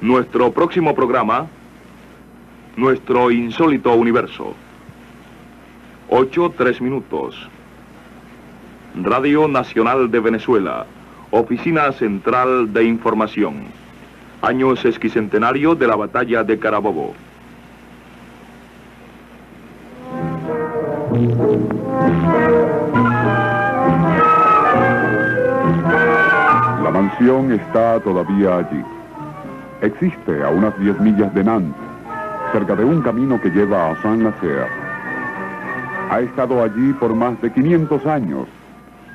Nuestro próximo programa, Nuestro Insólito Universo. 8, 3 minutos. Radio Nacional de Venezuela, Oficina Central de Información. Año sesquicentenario de la Batalla de Carabobo. La mansión está todavía allí. Existe a unas 10 millas de Nantes, cerca de un camino que lleva a Saint-Nazaire. Ha estado allí por más de 500 años,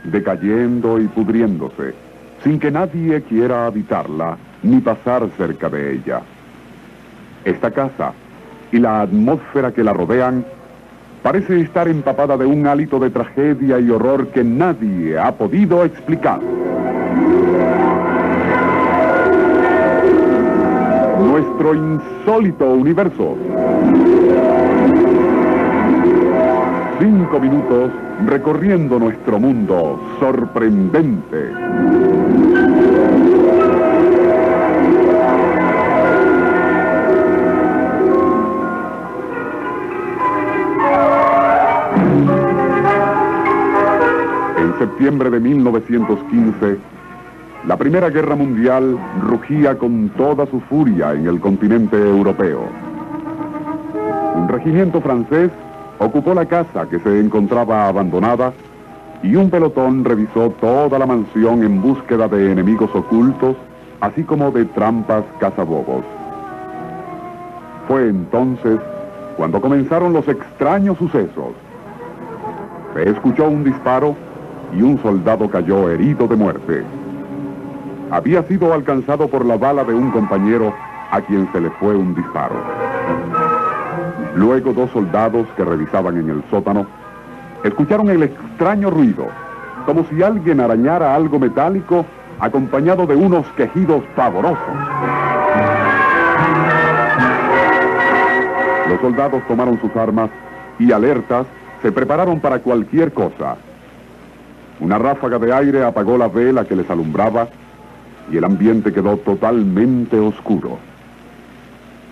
decayendo y pudriéndose, sin que nadie quiera habitarla ni pasar cerca de ella. Esta casa y la atmósfera que la rodean parece estar empapada de un hálito de tragedia y horror que nadie ha podido explicar. Nuestro insólito universo. Cinco minutos recorriendo nuestro mundo sorprendente. En septiembre de 1915, la Primera Guerra Mundial rugía con toda su furia en el continente europeo. Un regimiento francés ocupó la casa que se encontraba abandonada y un pelotón revisó toda la mansión en búsqueda de enemigos ocultos, así como de trampas cazabobos. Fue entonces cuando comenzaron los extraños sucesos. Se escuchó un disparo y un soldado cayó herido de muerte. Había sido alcanzado por la bala de un compañero a quien se le fue un disparo. Luego dos soldados que revisaban en el sótano escucharon el extraño ruido, como si alguien arañara algo metálico acompañado de unos quejidos pavorosos. Los soldados tomaron sus armas y alertas se prepararon para cualquier cosa. Una ráfaga de aire apagó la vela que les alumbraba y el ambiente quedó totalmente oscuro.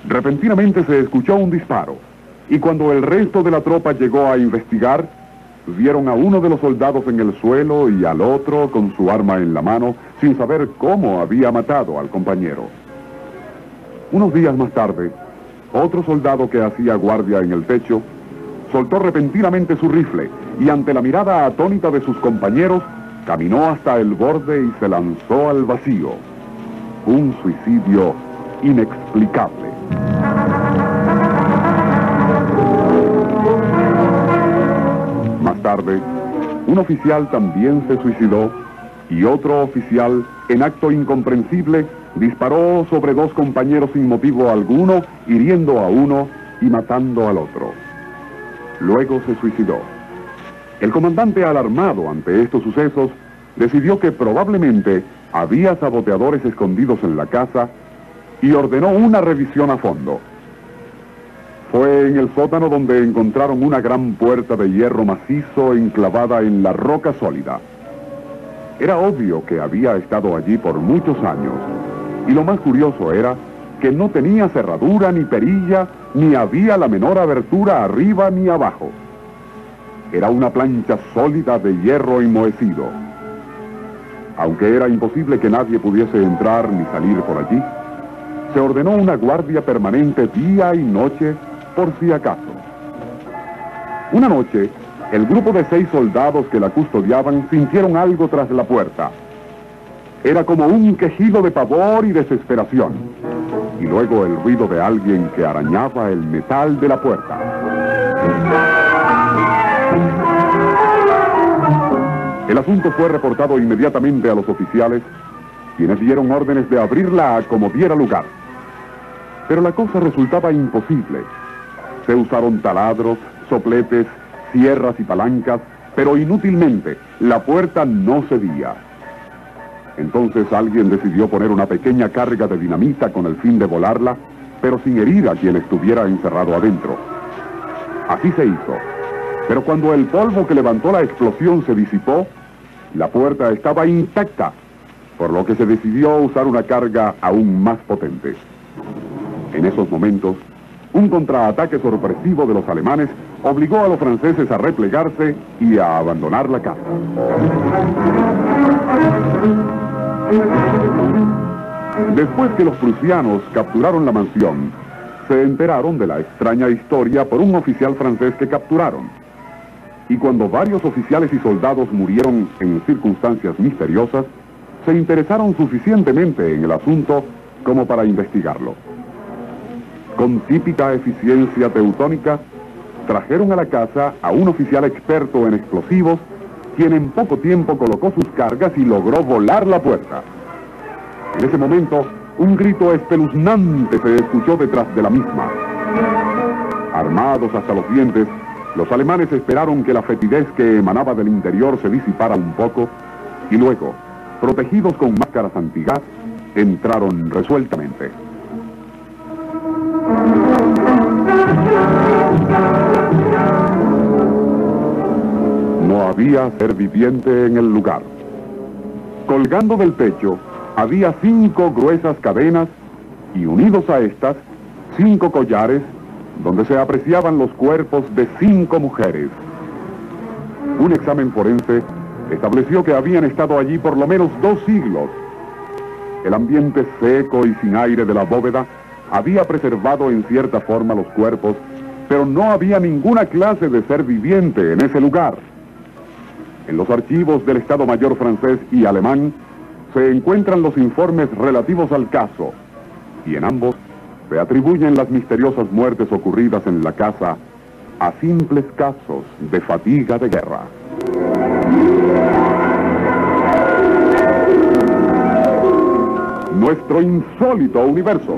Repentinamente se escuchó un disparo y cuando el resto de la tropa llegó a investigar, vieron a uno de los soldados en el suelo y al otro con su arma en la mano sin saber cómo había matado al compañero. Unos días más tarde, otro soldado que hacía guardia en el techo soltó repentinamente su rifle y ante la mirada atónita de sus compañeros, caminó hasta el borde y se lanzó al vacío. Un suicidio inexplicable. Más tarde, un oficial también se suicidó y otro oficial, en acto incomprensible, disparó sobre dos compañeros sin motivo alguno, hiriendo a uno y matando al otro. Luego se suicidó. El comandante, alarmado ante estos sucesos, decidió que probablemente había saboteadores escondidos en la casa y ordenó una revisión a fondo. Fue en el sótano donde encontraron una gran puerta de hierro macizo enclavada en la roca sólida. Era obvio que había estado allí por muchos años, y lo más curioso era que no tenía cerradura ni perilla, ni había la menor abertura arriba ni abajo. Era una plancha sólida de hierro enmohecido. Aunque era imposible que nadie pudiese entrar ni salir por allí, se ordenó una guardia permanente día y noche por si acaso. Una noche, el grupo de seis soldados que la custodiaban sintieron algo tras la puerta. Era como un quejido de pavor y desesperación. Y luego el ruido de alguien que arañaba el metal de la puerta. El asunto fue reportado inmediatamente a los oficiales, quienes dieron órdenes de abrirla a como diera lugar. Pero la cosa resultaba imposible. Se usaron taladros, sopletes, sierras y palancas, pero inútilmente la puerta no cedía. Entonces alguien decidió poner una pequeña carga de dinamita con el fin de volarla, pero sin herir a quien estuviera encerrado adentro. Así se hizo. Pero cuando el polvo que levantó la explosión se disipó, la puerta estaba intacta, por lo que se decidió usar una carga aún más potente. En esos momentos, un contraataque sorpresivo de los alemanes obligó a los franceses a replegarse y a abandonar la casa. Después que los prusianos capturaron la mansión, se enteraron de la extraña historia por un oficial francés que capturaron. Y cuando varios oficiales y soldados murieron en circunstancias misteriosas, se interesaron suficientemente en el asunto como para investigarlo. Con típica eficiencia teutónica, trajeron a la casa a un oficial experto en explosivos, quien en poco tiempo colocó sus cargas y logró volar la puerta. En ese momento, un grito espeluznante se escuchó detrás de la misma. Armados hasta los dientes, los alemanes esperaron que la fetidez que emanaba del interior se disipara un poco y luego, protegidos con máscaras antigas, entraron resueltamente. No había ser viviente en el lugar. Colgando del techo había cinco gruesas cadenas y unidos a estas, cinco collares donde se apreciaban los cuerpos de cinco mujeres. Un examen forense estableció que habían estado allí por lo menos dos siglos. El ambiente seco y sin aire de la bóveda había preservado en cierta forma los cuerpos, pero no había ninguna clase de ser viviente en ese lugar. En los archivos del Estado Mayor francés y alemán se encuentran los informes relativos al caso, y en ambos se atribuyen las misteriosas muertes ocurridas en la casa a simples casos de fatiga de guerra. Nuestro insólito universo.